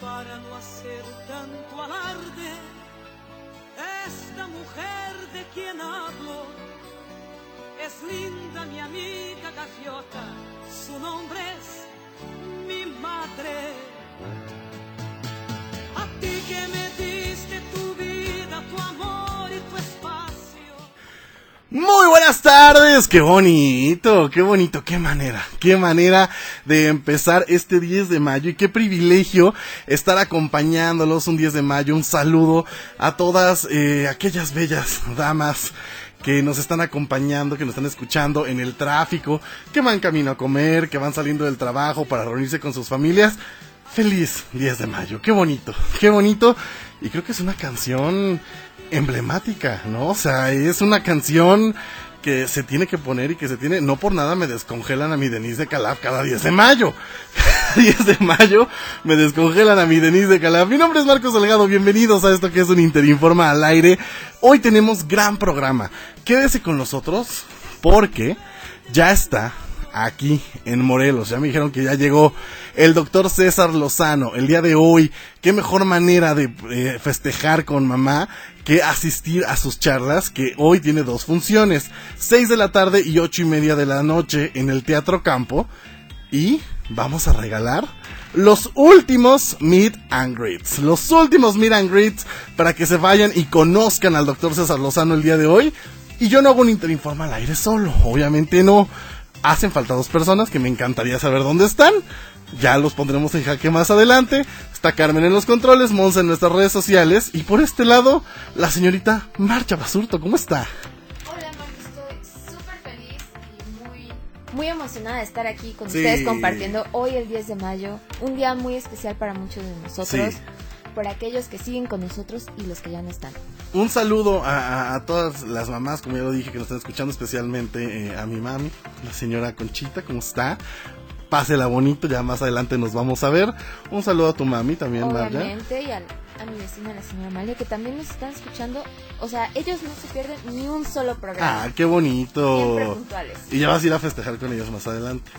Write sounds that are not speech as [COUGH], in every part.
para no hacer tanto alarde, esta mujer de quien hablo es linda mi amiga gaviota, su nombre es mi madre. A ti que me tardes, qué bonito, qué bonito, qué manera, qué manera de empezar este 10 de mayo y qué privilegio estar acompañándolos un 10 de mayo. Un saludo a todas eh, aquellas bellas damas que nos están acompañando, que nos están escuchando en el tráfico, que van camino a comer, que van saliendo del trabajo para reunirse con sus familias. Feliz 10 de mayo, qué bonito, qué bonito. Y creo que es una canción emblemática, ¿no? O sea, es una canción que se tiene que poner y que se tiene, no por nada me descongelan a mi Denise de Calaf cada 10 de mayo. [LAUGHS] Cada 10 de mayo me descongelan a mi Denise de Calaf. Mi nombre es Marcos Delgado, bienvenidos a esto que es un Interinforma al aire. Hoy tenemos gran programa. Quédese con nosotros porque ya está aquí en Morelos. Ya me dijeron que ya llegó el doctor César Lozano el día de hoy. Qué mejor manera de eh, festejar con mamá que asistir a sus charlas, que hoy tiene dos funciones, seis de la tarde y ocho y media de la noche en el Teatro Campo. Y vamos a regalar los últimos Meet and Greets. Los últimos Meet and Greets para que se vayan y conozcan al doctor César Lozano el día de hoy. Y yo no hago un interinforma al aire solo, obviamente no. Hacen falta dos personas que me encantaría saber dónde están. Ya los pondremos en jaque más adelante. Está Carmen en los controles, Monza en nuestras redes sociales. Y por este lado, la señorita Marcha Basurto. ¿Cómo está? Hola, Marco. Estoy súper feliz y muy, muy emocionada de estar aquí con ustedes compartiendo hoy el 10 de mayo. Un día muy especial para muchos de nosotros. Por aquellos que siguen con nosotros y los que ya no están. Un saludo a, todas las mamás, como ya lo dije, que nos están escuchando, especialmente eh, a mi mami, la señora Conchita, ¿cómo está? pásela bonito, ya más adelante nos vamos a ver. Un saludo a tu mami también, Obviamente, y a mi vecina, la señora Amalia, que también nos están escuchando. O sea, ellos no se pierden ni un solo programa. Ah, qué bonito. Y ya vas a ir a festejar con ellos más adelante.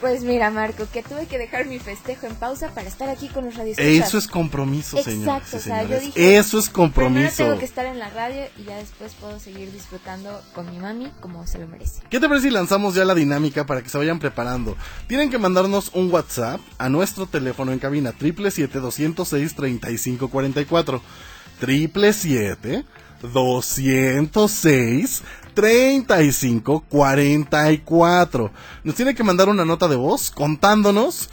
Pues mira, Marco, que tuve que dejar mi festejo en pausa para estar aquí con los radios. Eso es compromiso, señor. Exacto, o sea, yo dije, Eso es compromiso. Primero tengo que estar en la radio y ya después puedo seguir disfrutando con mi mami como se lo merece. ¿Qué te parece si lanzamos ya la dinámica para que se vayan preparando? Tienen que mandarnos un WhatsApp a nuestro teléfono en cabina, triple siete doscientos seis treinta y cinco cuarenta y cuatro. Triple siete 206 35 44. Nos tiene que mandar una nota de voz contándonos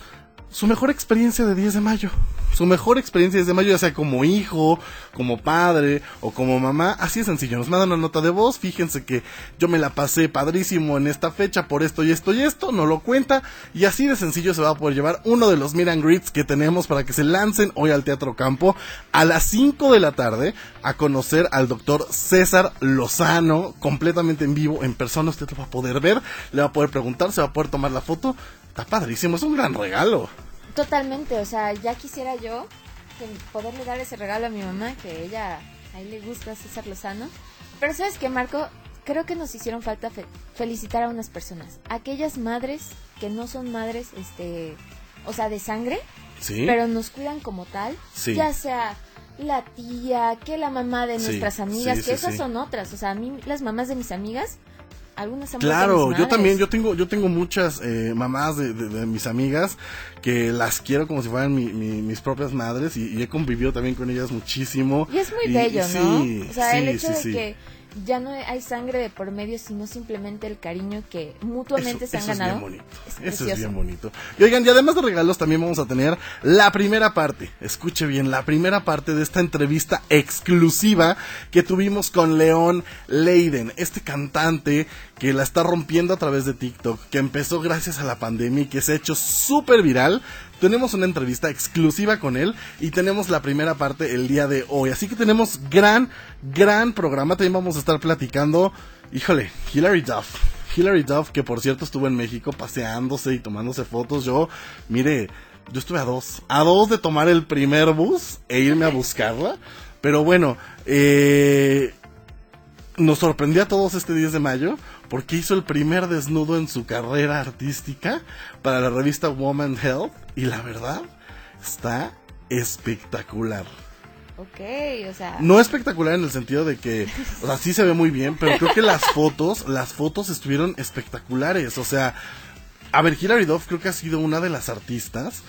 su mejor experiencia de 10 de mayo. Su mejor experiencia desde mayo, ya sea como hijo, como padre o como mamá. Así de sencillo, nos mandan una nota de voz, fíjense que yo me la pasé padrísimo en esta fecha por esto y esto y esto, no lo cuenta y así de sencillo se va a poder llevar uno de los Miran Greets que tenemos para que se lancen hoy al Teatro Campo a las 5 de la tarde a conocer al doctor César Lozano completamente en vivo, en persona, usted lo va a poder ver, le va a poder preguntar, se va a poder tomar la foto. Está padrísimo, es un gran regalo. Totalmente, o sea, ya quisiera yo poderle dar ese regalo a mi mamá, que ella, ahí le gusta César Lozano. Pero sabes que, Marco, creo que nos hicieron falta felicitar a unas personas. Aquellas madres que no son madres, este, o sea, de sangre, pero nos cuidan como tal, ya sea la tía, que la mamá de nuestras amigas, que esas son otras. O sea, a mí las mamás de mis amigas algunas Claro, yo también, yo tengo, yo tengo muchas eh, mamás de, mis amigas que las quiero como si fueran mis propias madres y, he convivido también con ellas muchísimo. Y es muy bello, ¿no? o sea, el hecho de que ya no hay sangre de por medio, sino simplemente el cariño que mutuamente se han ganado. Es bien bonito. eso es bien bonito. Y oigan, y además de regalos, también vamos a tener la primera parte. Escuche bien, la primera parte de esta entrevista exclusiva que tuvimos con León Leiden, este cantante que la está rompiendo a través de TikTok, que empezó gracias a la pandemia y que se ha hecho súper viral tenemos una entrevista exclusiva con él y tenemos la primera parte el día de hoy. Así que tenemos gran, gran programa. También vamos a estar platicando, híjole, Hilary Duff. Hilary Duff, que por cierto estuvo en México paseándose y tomándose fotos. Yo, mire, yo estuve a dos, a dos de tomar el primer bus e irme a buscarla. Pero bueno, eh, nos sorprendió a todos este 10 de mayo porque hizo el primer desnudo en su carrera artística para la revista Woman Health y la verdad está espectacular. Ok, o sea. No espectacular en el sentido de que, o sea, sí se ve muy bien, pero creo que las fotos, las fotos estuvieron espectaculares. O sea, a ver, Hilary Duff creo que ha sido una de las artistas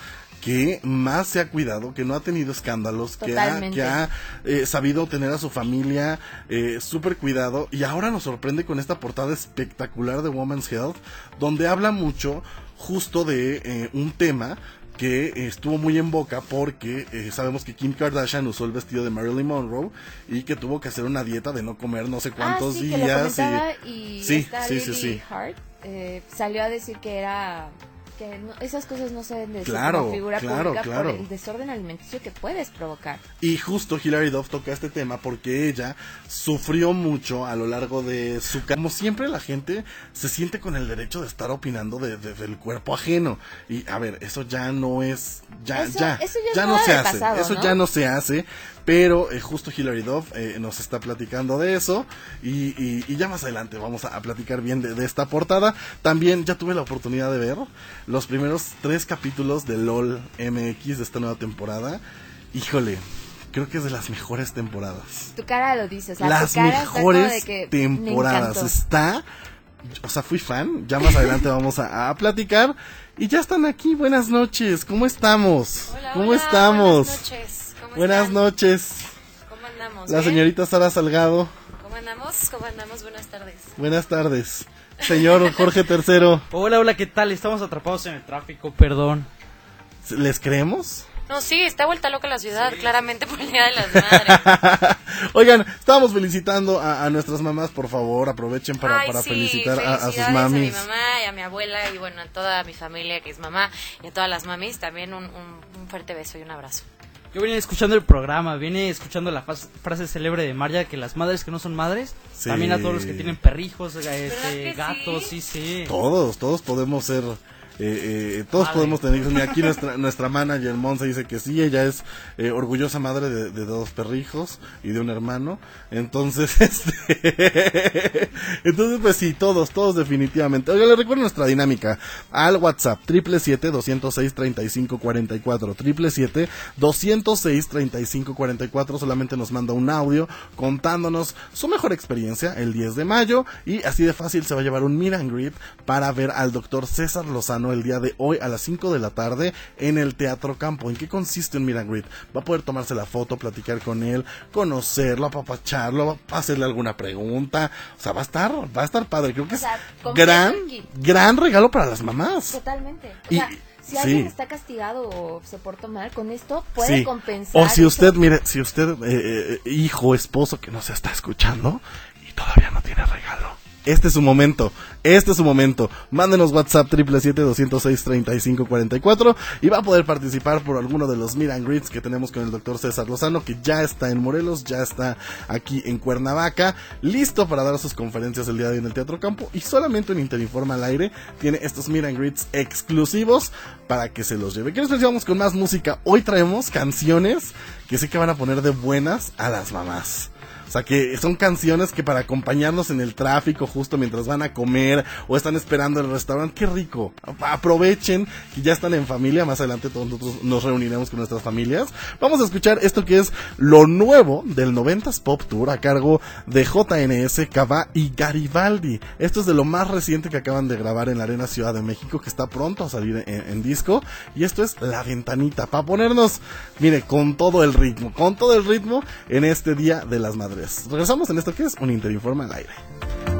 que más se ha cuidado, que no ha tenido escándalos, que ha, eh, sabido tener a su familia eh, súper cuidado y ahora nos sorprende con esta portada espectacular de Woman's Health, donde habla mucho justo de eh, un tema que estuvo muy en boca porque sabemos que Kim Kardashian usó el vestido de Marilyn Monroe y que tuvo que hacer una dieta de no comer no sé ah, cuántos días. y, sí, sí, sí, sí, salió a decir que era que esas cosas no se deben decir claro, como figura claro, pública claro. por el desorden alimenticio que puedes provocar. Y justo Hilary Duff toca este tema porque ella sufrió mucho a lo largo de su como siempre la gente se siente con el derecho de estar opinando de, del cuerpo ajeno y a ver eso ya no es ya ya ya, no se hace eso ya no se hace pero eh, justo Hilary Duff eh, nos está platicando de eso. Y, ya más adelante vamos a, platicar bien de, esta portada. También ya tuve la oportunidad de ver los primeros tres capítulos de LOL MX de esta nueva temporada. Híjole, creo que es de las mejores temporadas. Tu cara lo dice, o sea, las mejores temporadas. Está, o sea, fui fan. Ya más adelante vamos a, platicar. Y ya están aquí. Buenas noches. ¿Cómo estamos? ¿Cómo estamos? Buenas noches. Buenas noches. ¿Cómo andamos? La señorita Sara Salgado. ¿Cómo andamos? ¿Cómo andamos? Buenas tardes. Buenas tardes. Señor Jorge III. Hola, hola, ¿qué tal? Estamos atrapados en el tráfico, perdón. ¿Les creemos? No, sí, está vuelta loca la ciudad, claramente [LAUGHS] por el Día de las Madres. [LAUGHS] Oigan, estábamos felicitando a, nuestras mamás, por favor, aprovechen para, para felicitar a, sus mamis. A mi mamá y a mi abuela y bueno, a toda mi familia que es mamá y a todas las mamis, también un fuerte beso y un abrazo. Yo venía escuchando el programa, viene escuchando la frase célebre de María que las madres que no son madres, también a todos los que tienen perrijos, este, gatos, sí, sí. Todos, todos podemos ser eh, eh, todos podemos tener aquí nuestra nuestra manager Monza dice que sí ella es eh, orgullosa madre de, dos perrijos y de un hermano. Entonces [LAUGHS] este entonces pues sí todos todos definitivamente. Oiga le recuerdo nuestra dinámica al WhatsApp triple siete doscientos seis treinta y cinco cuarenta y cuatro triple siete doscientos seis treinta y cinco cuarenta y cuatro solamente nos manda un audio contándonos su mejor experiencia el 10 de mayo y así de fácil se va a llevar un and greet para ver al doctor César Lozano el día de hoy a las 5 de la tarde en el Teatro Campo. ¿En qué consiste un Meet Va a poder tomarse la foto, platicar con él, conocerlo, apapacharlo, hacerle alguna pregunta. O sea, va a estar, va a estar padre. Creo que es gran, gran regalo para las mamás. Totalmente. si alguien está castigado o se portó mal, con esto puede compensar. O si usted, mire, si usted, eh, eh, hijo, esposo que no se está escuchando y todavía no tiene regalo este es su momento. Este es su momento. Mándenos WhatsApp 777-206-3544 y va a poder participar por alguno de los Miran Grids que tenemos con el doctor César Lozano, que ya está en Morelos, ya está aquí en Cuernavaca, listo para dar sus conferencias el día de hoy en el Teatro Campo y solamente en Interinforma al aire tiene estos Miran Grids exclusivos para que se los lleve. ¿Qué nos vamos con más música? Hoy traemos canciones que sé que van a poner de buenas a las mamás. O sea, que son canciones que para acompañarnos en el tráfico justo mientras van a comer o están esperando el restaurante, qué rico. Aprovechen que ya están en familia, más adelante todos nosotros nos reuniremos con nuestras familias. Vamos a escuchar esto que es lo nuevo del 90s Pop Tour a cargo de JNS, Cava y Garibaldi. Esto es de lo más reciente que acaban de grabar en la Arena Ciudad de México, que está pronto a salir en, en disco. Y esto es La Ventanita, para ponernos, mire, con todo el ritmo, con todo el ritmo en este Día de las Madres. Regresamos en esto que es un Interinforma al aire.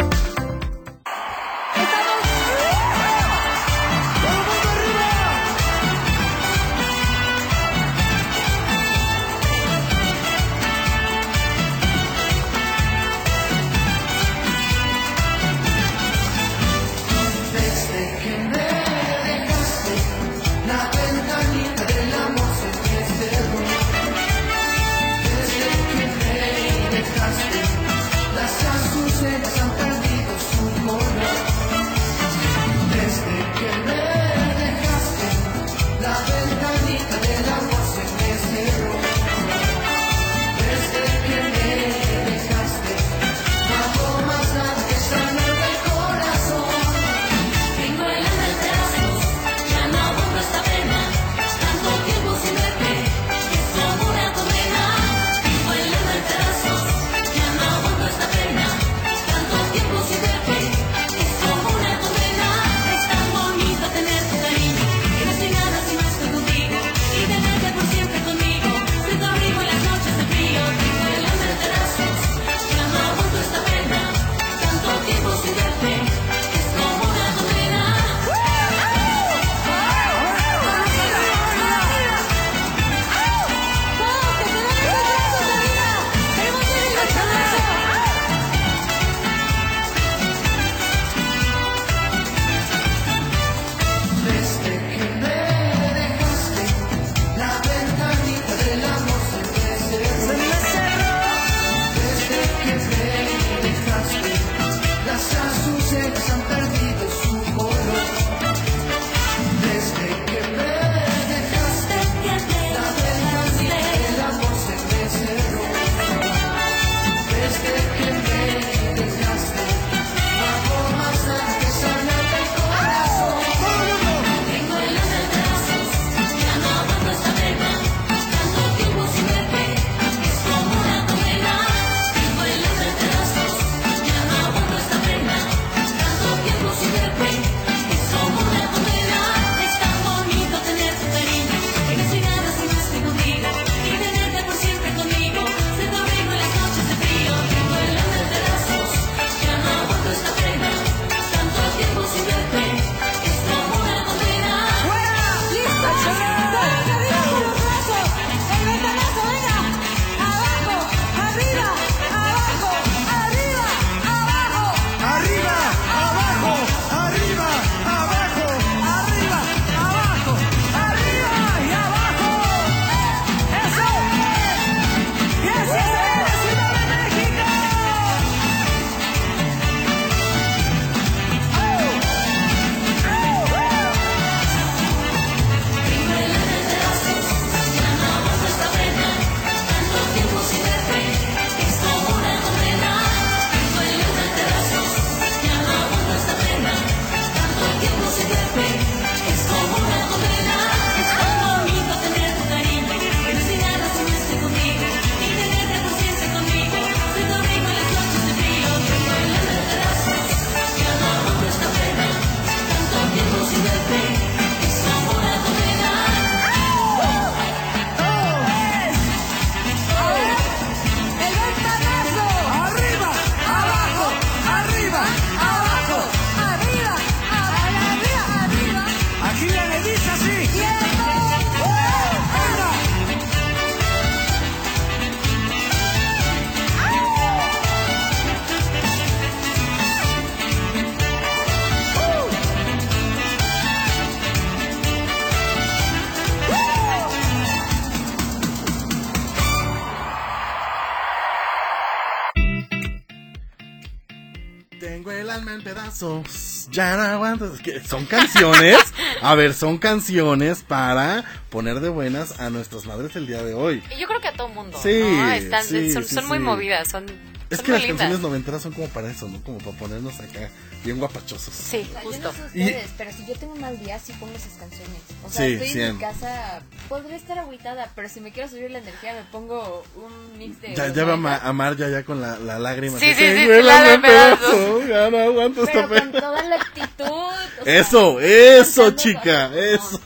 Ya no aguanto. son canciones, a ver, son canciones para poner de buenas a nuestras madres el día de hoy. Y yo creo que a todo mundo. Sí, Están, son, son muy movidas, son es que las canciones noventeras son como para eso, ¿no? Como para ponernos acá bien guapachosos. Sí, justo. Yo no sé ustedes, pero si yo tengo un mal día, sí pongo esas canciones. O sea, estoy en mi casa, podría estar agüitada, pero si me quiero subir la energía, me pongo un mix de. Ya, ya va a amar ya, ya con la, la lágrima. Sí, sí, sí, la de pedazos. Ya no aguanto pero con toda la actitud. eso, eso, chica, eso.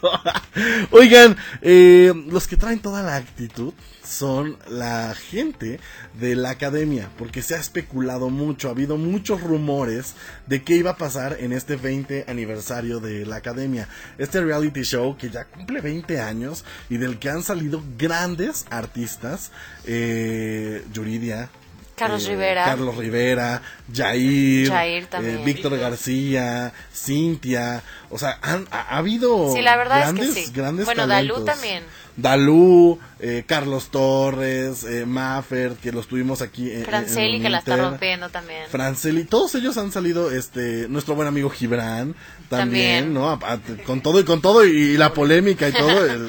Oigan, eh, los que traen toda la actitud son la gente de la academia, porque se ha especulado mucho, ha habido muchos rumores de qué iba a pasar en este 20 aniversario de la academia. Este reality show que ya cumple 20 años y del que han salido grandes artistas, eh, Yuridia, Carlos eh, Rivera. Carlos Rivera, Jair, eh, Víctor García, Cintia. O sea, han, ha, habido sí, la verdad grandes, es que sí. grandes Bueno, Dalú también. Dalú, eh, Carlos Torres, eh, Maffer, que los tuvimos aquí. En, Franceli, que la está rompiendo también. Franceli, todos ellos han salido, este, nuestro buen amigo Gibran, también, ¿no? con todo y con todo y, la polémica y todo. El,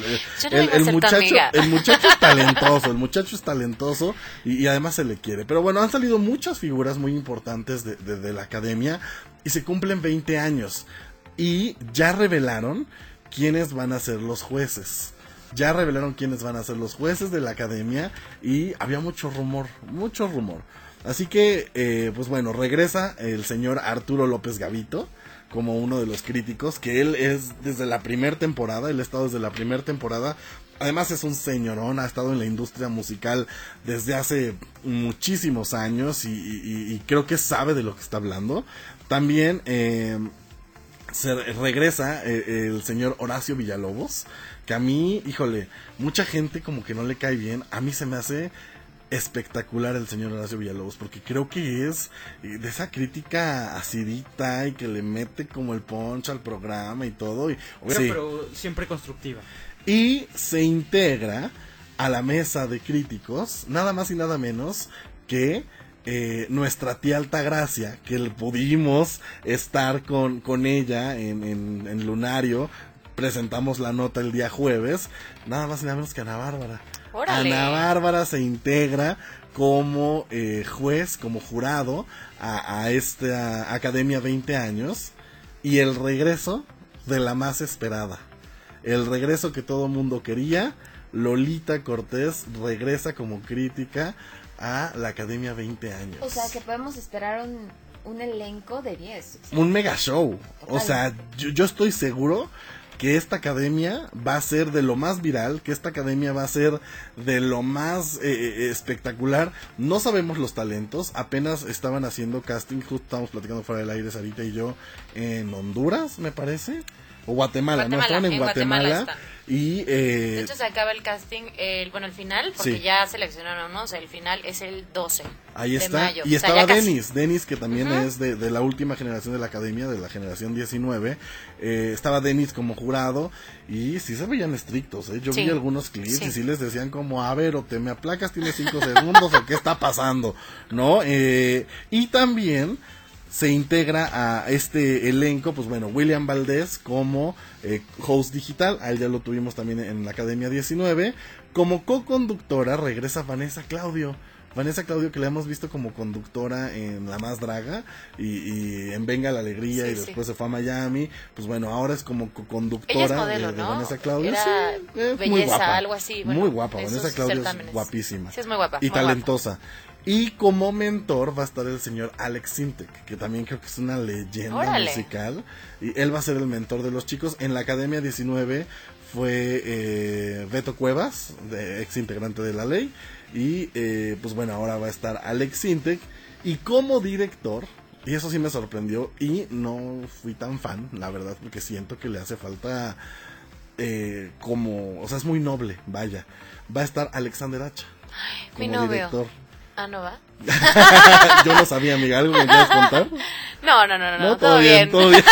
[LAUGHS] el, muchacho, el muchacho es [LAUGHS] talentoso, el muchacho es talentoso y, además se le quiere. Pero bueno, han salido muchas figuras muy importantes de, de la academia y se cumplen 20 años. Y ya revelaron quiénes van a ser los jueces ya revelaron quiénes van a ser los jueces de la academia y había mucho rumor, mucho rumor. Así que, eh, pues bueno, regresa el señor Arturo López Gavito como uno de los críticos, que él es desde la primera temporada, él ha estado desde la primera temporada. Además es un señorón, ha estado en la industria musical desde hace muchísimos años y, creo que sabe de lo que está hablando. También eh, se regresa eh, el señor Horacio Villalobos, que a mí, híjole, mucha gente como que no le cae bien, a mí se me hace espectacular el señor Horacio Villalobos, porque creo que es eh, de esa crítica acidita y que le mete como el punch al programa y todo. Y, pero siempre constructiva. Y se integra a la mesa de críticos, nada más y nada menos que eh, nuestra tía Altagracia, que pudimos estar con, con ella en, en, Lunario, presentamos la nota el día jueves, nada más y nada menos que Ana Bárbara. Ana Bárbara se integra como eh, juez, como jurado a, a esta Academia 20 años y el regreso de la más esperada. El regreso que todo mundo quería. Lolita Cortés regresa como crítica a la Academia 20 años. O sea, que podemos esperar un, un elenco de 10. un mega show. O sea, yo, estoy seguro que esta academia va a ser de lo más viral, que esta academia va a ser de lo más eh, eh, espectacular. No sabemos los talentos, apenas estaban haciendo casting, justo estábamos platicando fuera del aire Sarita y yo en Honduras, me parece, o Guatemala, no estaban en, Guatemala y, eh, de hecho, se acaba el casting, el, bueno, el final, porque ya seleccionaron ¿no? o sea, el final es el 12 Ahí está. Y estaba Denis, Denis que también es de, la última generación de la academia, de la generación 19. Eh, estaba Denis como jurado y sí se veían estrictos. ¿eh? Yo vi algunos clips y sí les decían como, a ver, o te me aplacas, tienes 5 segundos, o qué está pasando, ¿no? Eh, y también se integra a este elenco, pues bueno, William Valdés como eh, host digital, a él ya lo tuvimos también en la Academia 19, como co-conductora regresa Vanessa Claudio. Vanessa Claudio que la hemos visto como conductora en La Más Draga y, en Venga la Alegría y después se fue a Miami, pues bueno, ahora es como conductora de, Vanessa Claudio. muy guapa, algo así. muy guapa, Vanessa Claudio es guapísima. Sí, es muy guapa. Y talentosa. Y como mentor va a estar el señor Alex Sintek, que también creo que es una leyenda musical. Y él va a ser el mentor de los chicos. En la Academia 19 fue eh, Beto Cuevas, de, ex integrante de la ley. Y eh, pues bueno, ahora va a estar Alex Sintek. Y como director, y eso sí me sorprendió, y no fui tan fan, la verdad, porque siento que le hace falta eh, como, o sea, es muy noble, vaya. Va a estar Alexander Hacha. como mi novio. director. Ah, no va. [LAUGHS] Yo no sabía, amiga. ¿Algo me quieres contar? [LAUGHS] No, no, no, no, todo, bien, Todo bien.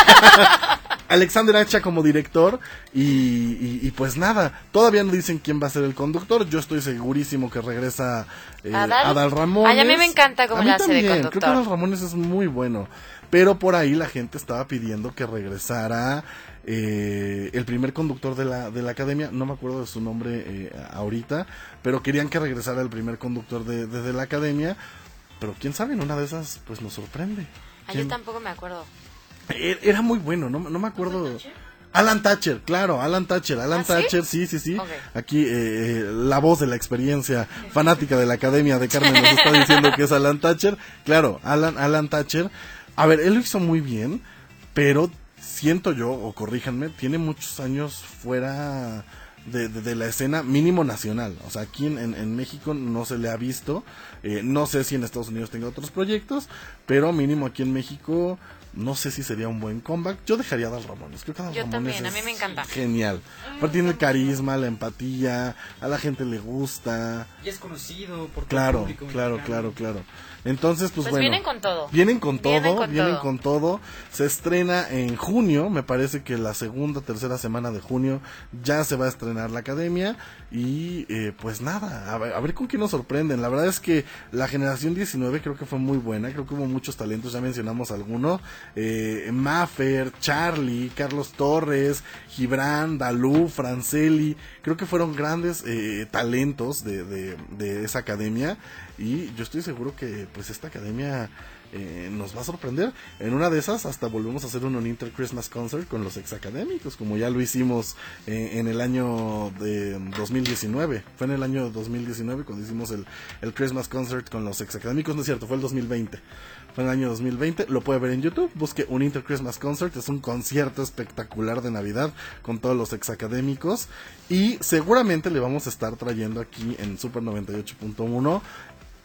[LAUGHS] Alexander Hacha como director y, pues nada, todavía no dicen quién va a ser el conductor, yo estoy segurísimo que regresa eh, Adal, Ramones. a mí me encanta como la hace de conductor. Creo que Adal Ramones es muy bueno, pero por ahí la gente estaba pidiendo que regresara eh, el primer conductor de la, de la academia, no me acuerdo de su nombre eh, ahorita, pero querían que regresara el primer conductor de, de, la academia, pero quién sabe, en una de esas pues nos sorprende. Ah, yo tampoco me acuerdo. E, era muy bueno, no, no me acuerdo. Alan Thatcher, claro, Alan Thatcher, Alan ¿Ah, Thatcher, sí, sí, sí. Aquí eh, eh, la voz de la experiencia fanática de la Academia de Carmen nos está diciendo que es Alan Thatcher. Claro, Alan, Alan Thatcher. A ver, él lo hizo muy bien, pero siento yo, o corríjanme, tiene muchos años fuera de, de, la escena mínimo nacional. O sea, aquí en, en, México no se le ha visto. Eh, no sé si en Estados Unidos tenga otros proyectos, pero mínimo aquí en México no sé si sería un buen comeback. Yo dejaría a Dal Ramones. Creo que Dal Yo también, a mí me encanta. Genial. Aparte tiene el carisma, la empatía, a la gente le gusta. Y es conocido por todo claro, el público Claro, claro, claro. Entonces, pues, pues, bueno. Vienen con todo. Vienen con todo, vienen con, todo. Se estrena en junio, me parece que la segunda, tercera semana de junio ya se va a estrenar la academia. Y eh, pues nada, a ver, a ver, con qué nos sorprenden. La verdad es que la generación 19 creo que fue muy buena, creo que hubo muchos talentos, ya mencionamos algunos. Eh, Maffer, Charlie, Carlos Torres, Gibran, Dalú, Franceli, creo que fueron grandes eh, talentos de, de, de esa academia. Y yo estoy seguro que pues esta academia eh, nos va a sorprender. En una de esas hasta volvemos a hacer un Inter Christmas Concert con los ex académicos, como ya lo hicimos eh, en el año de 2019. Fue en el año 2019 cuando hicimos el, el Christmas Concert con los ex académicos, no es cierto, fue el 2020. Fue en el año 2020, lo puede ver en YouTube, busque un Inter Christmas Concert, es un concierto espectacular de Navidad con todos los ex académicos y seguramente le vamos a estar trayendo aquí en Super 98.1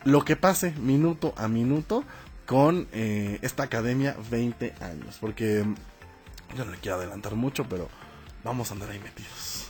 lo que pase minuto a minuto con eh, esta academia 20 años. Porque yo no le quiero adelantar mucho, pero vamos a andar ahí metidos.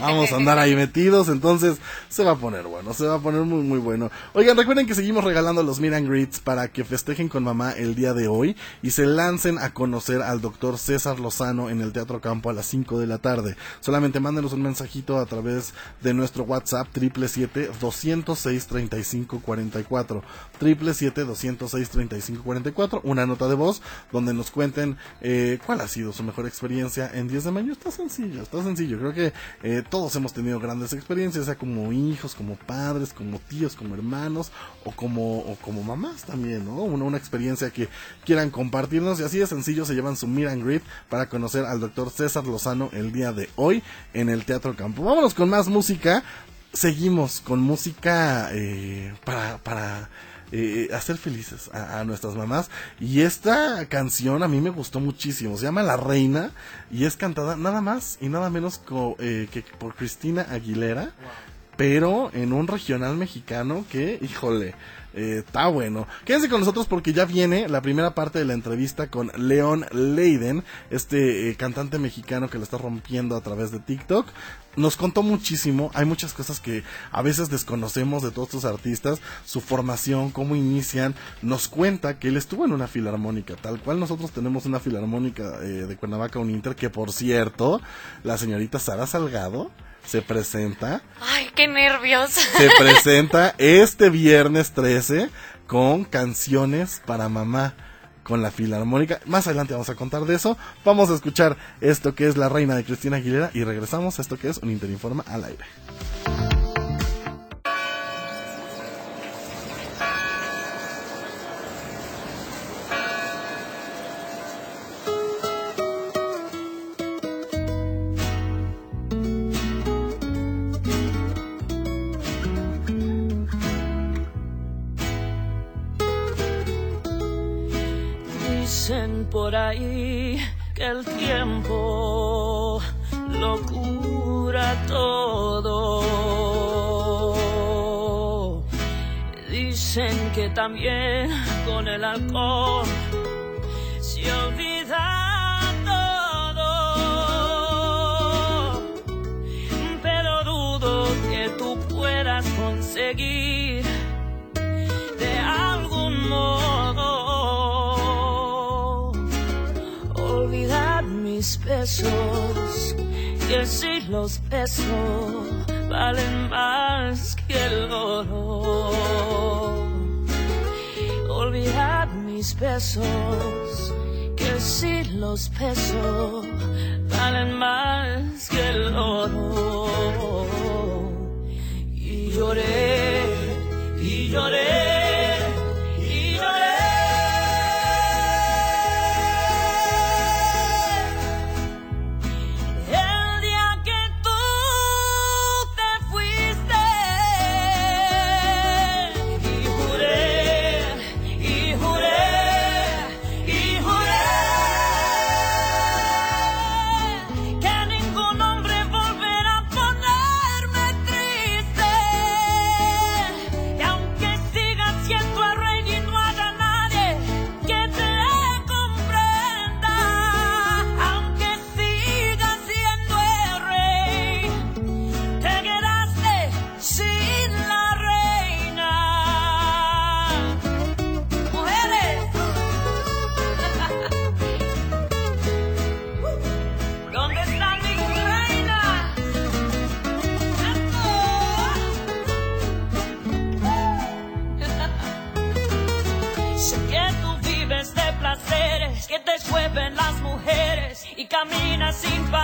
Vamos a andar ahí [LAUGHS] metidos, entonces se va a poner bueno, se va a poner muy muy bueno. Oigan, recuerden que seguimos regalando los Miran Greets para que festejen con mamá el día de hoy y se lancen a conocer al doctor César Lozano en el Teatro Campo a las 5 de la tarde. Solamente mándenos un mensajito a través de nuestro WhatsApp 777-206-3544. 777-206-3544. Una nota de voz donde nos cuenten eh, cuál ha sido su mejor experiencia en 10 de mayo. Está sencillo, está sencillo. Creo que eh, todos hemos tenido grandes experiencias, sea como hijos, como padres, como tíos, como hermanos o como, como mamás también, ¿no? Una, una experiencia que quieran compartirnos y así de sencillo se llevan su Meet and Greet para conocer al doctor César Lozano el día de hoy en el Teatro Campo. Vámonos con más música. Seguimos con música eh, para, para eh, hacer felices a, nuestras mamás. Y esta canción a mí me gustó muchísimo. Se llama La Reina y es cantada nada más y nada menos eh, que por Cristina Aguilera. Pero en un regional mexicano que, híjole, eh, está bueno. Quédense con nosotros porque ya viene la primera parte de la entrevista con León Leiden, este cantante mexicano que lo está rompiendo a través de TikTok nos contó muchísimo, hay muchas cosas que a veces desconocemos de todos estos artistas, su formación, cómo inician, nos cuenta que él estuvo en una filarmónica, tal cual nosotros tenemos una filarmónica eh, de Cuernavaca un Inter, que por cierto, la señorita Sara Salgado se presenta. Ay, qué nervios. Se [LAUGHS] presenta este viernes 13 con canciones para mamá con la Filarmónica. Más adelante vamos a contar de eso. Vamos a escuchar esto que es La Reina de Cristina Aguilera y regresamos a esto que es un Interinforma al aire. También con el alcohol se olvida todo. Pero dudo que tú puedas conseguir de algún modo spell besos, que si los besos valen más que el oro. Olvidar mis besos, que si los besos valen más que el oro. Y lloré, y lloré. Caminas sin paraguas,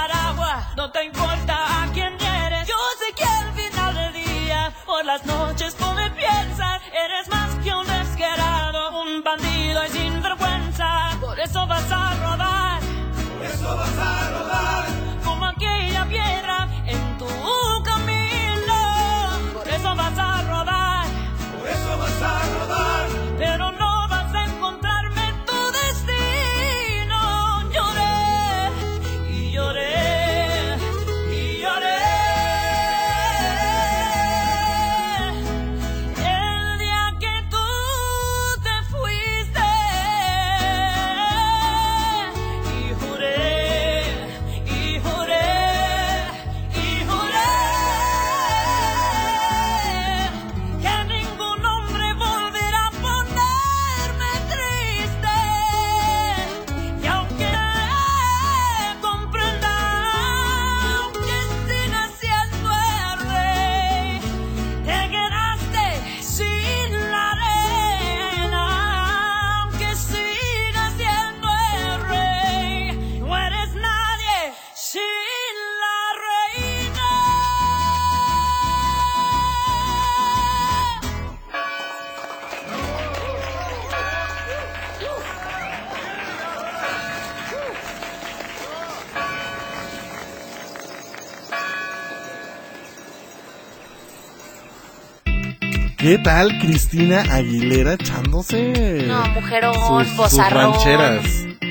¿Qué tal Cristina Aguilera echándose? No, mujerón, sus, rancheras.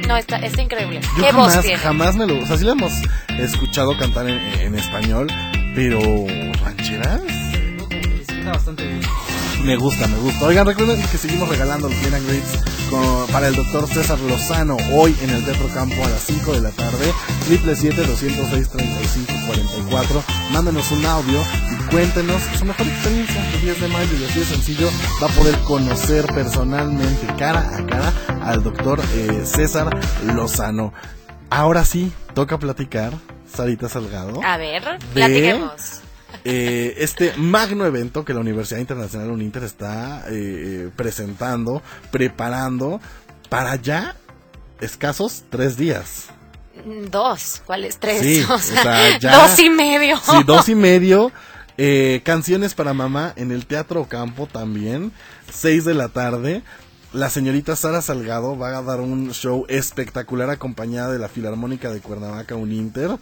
No, está, está increíble. Yo ¿Qué jamás, jamás me lo... O sea, sí lo hemos escuchado cantar en, en español, pero... ¿Rancheras? Está bastante bien. Me gusta, me gusta. Oigan, recuerden que seguimos regalando los Meet and Greets para el doctor César Lozano hoy en el Teatro Campo a las 5 de la tarde. Triple 206 3544 Mándenos un audio y cuéntenos su mejor experiencia el 10 de mayo. Y así de sencillo va a poder conocer personalmente, cara a cara, al doctor eh, César Lozano. Ahora sí, toca platicar, Sarita Salgado. A ver, platiquemos eh, este magno evento que la Universidad Internacional Uninter está eh, eh, presentando, preparando para ya escasos tres días. Dos, ¿cuáles tres? Sí, [LAUGHS] dos y medio. Sí, dos y medio. canciones para mamá en el Teatro Campo también, seis de la tarde. La señorita Sara Salgado va a dar un show espectacular acompañada de la Filarmónica de Cuernavaca Uninter.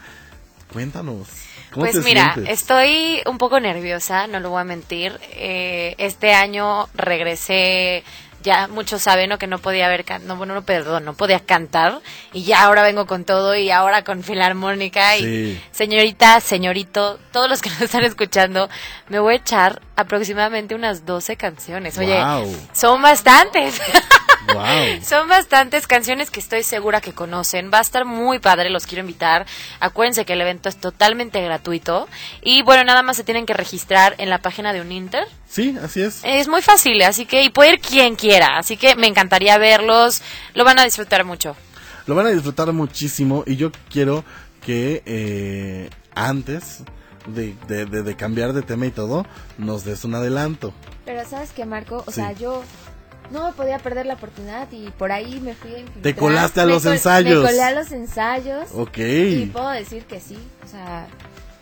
Cuéntanos pues mira, estoy un poco nerviosa, no lo voy a mentir. Eh, este año regresé ya muchos saben ¿no? que no podía haber no bueno no perdón no podía cantar y ya ahora vengo con todo y ahora con filarmónica y señorita señorito todos los que nos están escuchando me voy a echar aproximadamente unas 12 canciones oye son bastantes [LAUGHS] Son bastantes canciones que estoy segura que conocen. Va a estar muy padre, los quiero invitar. Acuérdense que el evento es totalmente gratuito. Y bueno, nada más se tienen que registrar en la página de Uninter. Sí, así es. Es muy fácil, así que, y puede ir quien quiera. Así que me encantaría verlos. Lo van a disfrutar mucho. Lo van a disfrutar muchísimo y yo quiero que eh, antes de, de, de, cambiar de tema y todo, nos des un adelanto. Pero sabes que Marco, o sea, yo no me podía perder la oportunidad y por ahí me fui a infiltrar. ¿Te colaste a los ensayos? Me colé a los ensayos. Ok. Y puedo decir que sí, o sea,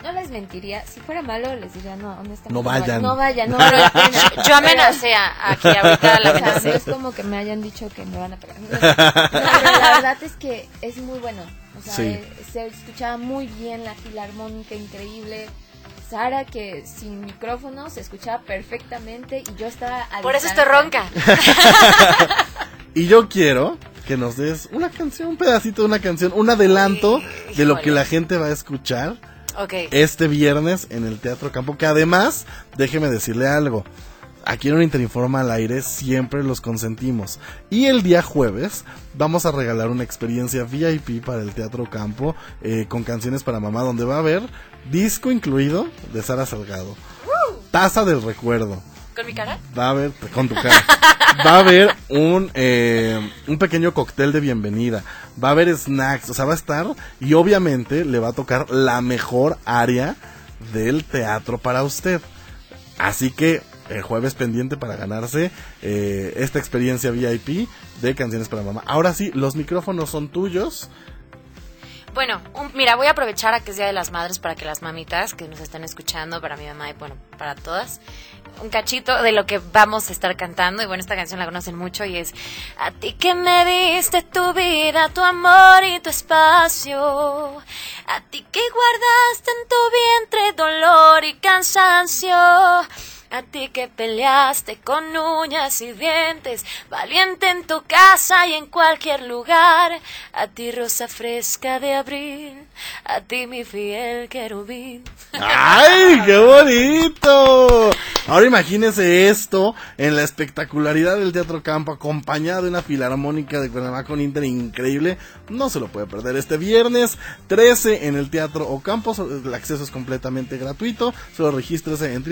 no les mentiría. Si fuera malo, les diría, no, honestamente. No vayan. No vayan, no [LAUGHS] Yo amenacé aquí ahorita la o sea, es como que me hayan dicho que me van a pegar. [LAUGHS] pero la verdad es que es muy bueno. O sea, eh, se escuchaba muy bien la filarmónica, increíble. Sara que sin micrófono se escuchaba perfectamente y yo estaba... Por eso estoy ronca. [LAUGHS] y yo quiero que nos des una canción, un pedacito de una canción, un adelanto de lo que la gente va a escuchar este viernes en el Teatro Campo, que además, déjeme decirle algo, aquí en un Interinforma al aire siempre los consentimos. Y el día jueves vamos a regalar una experiencia VIP para el Teatro Campo eh, con canciones para mamá, donde va a haber disco incluido de Sara Salgado. Taza del recuerdo. ¿Con mi cara? Va a haber, con tu cara. va a haber un, eh, un pequeño cóctel de bienvenida. Va a haber snacks, o sea, va a estar y obviamente le va a tocar la mejor área del teatro para usted. Así que el jueves pendiente para ganarse eh, esta experiencia VIP de canciones para mamá. Ahora sí, los micrófonos son tuyos. Bueno, mira, voy a aprovechar a que es Día de las Madres para que las mamitas que nos están escuchando, para mi mamá y bueno, para todas, un cachito de lo que vamos a estar cantando. Y bueno, esta canción la conocen mucho y es A ti que me diste tu vida, tu amor y tu espacio. A ti que guardaste en tu vientre dolor y cansancio. A ti que peleaste con uñas y dientes, valiente en tu casa y en cualquier lugar. A ti rosa fresca de abril, a ti mi fiel querubín. ¡Ay, qué bonito! Ahora imagínese esto en la espectacularidad del Teatro Campo, acompañado de una filarmónica de Cuernavaca con Inter increíble. No se lo puede perder este viernes 13 en el Teatro Ocampo. El acceso es completamente gratuito. Solo regístrese en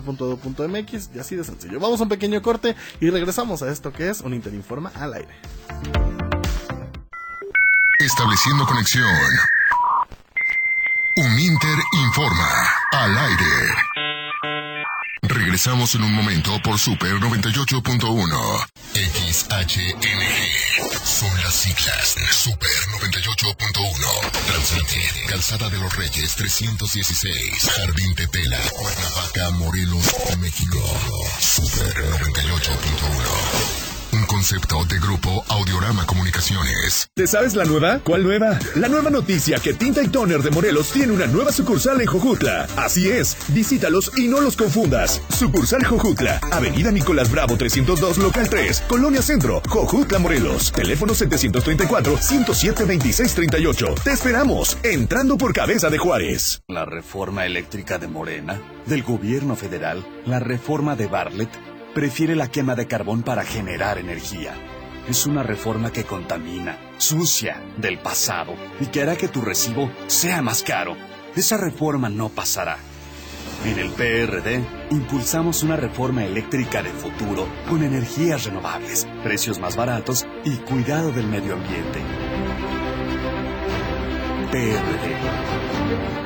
www.uninter.edu.mx y así de sencillo. Vamos a un pequeño corte y regresamos a esto que es un Interinforma al aire. Estableciendo conexión. Un Inter informa al aire. Regresamos en un momento por Super 98.1. XHNE. Son las siglas Super 98.1. Transmitir. Calzada de los Reyes 316. Jardín Tetela. Cuernavaca, Morelos, México. Super 98.1 concepto de Grupo Audiorama Comunicaciones. ¿Te sabes la nueva? ¿Cuál nueva? La nueva noticia que Tinta y Toner de Morelos tiene una nueva sucursal en Jojutla. Así es, visítalos y no los confundas. Sucursal Jojutla, Avenida Nicolás Bravo 302, local 3, Colonia Centro, Jojutla, Morelos. Teléfono 734-107-2638. Te esperamos, entrando por Cabeza de Juárez. La reforma eléctrica de Morena, del gobierno federal, la reforma de Bartlett prefiere la quema de carbón para generar energía. Es una reforma que contamina, sucia, del pasado y que hará que tu recibo sea más caro. Esa reforma no pasará. En el PRD impulsamos una reforma eléctrica de futuro con energías renovables, precios más baratos y cuidado del medio ambiente. PRD.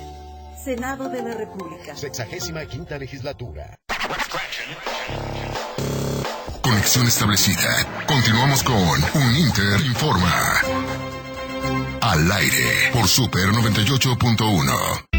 Senado de la República. Sexagésima quinta legislatura. Conexión establecida. Continuamos con Un Inter Informa. Al aire por Super 98.1.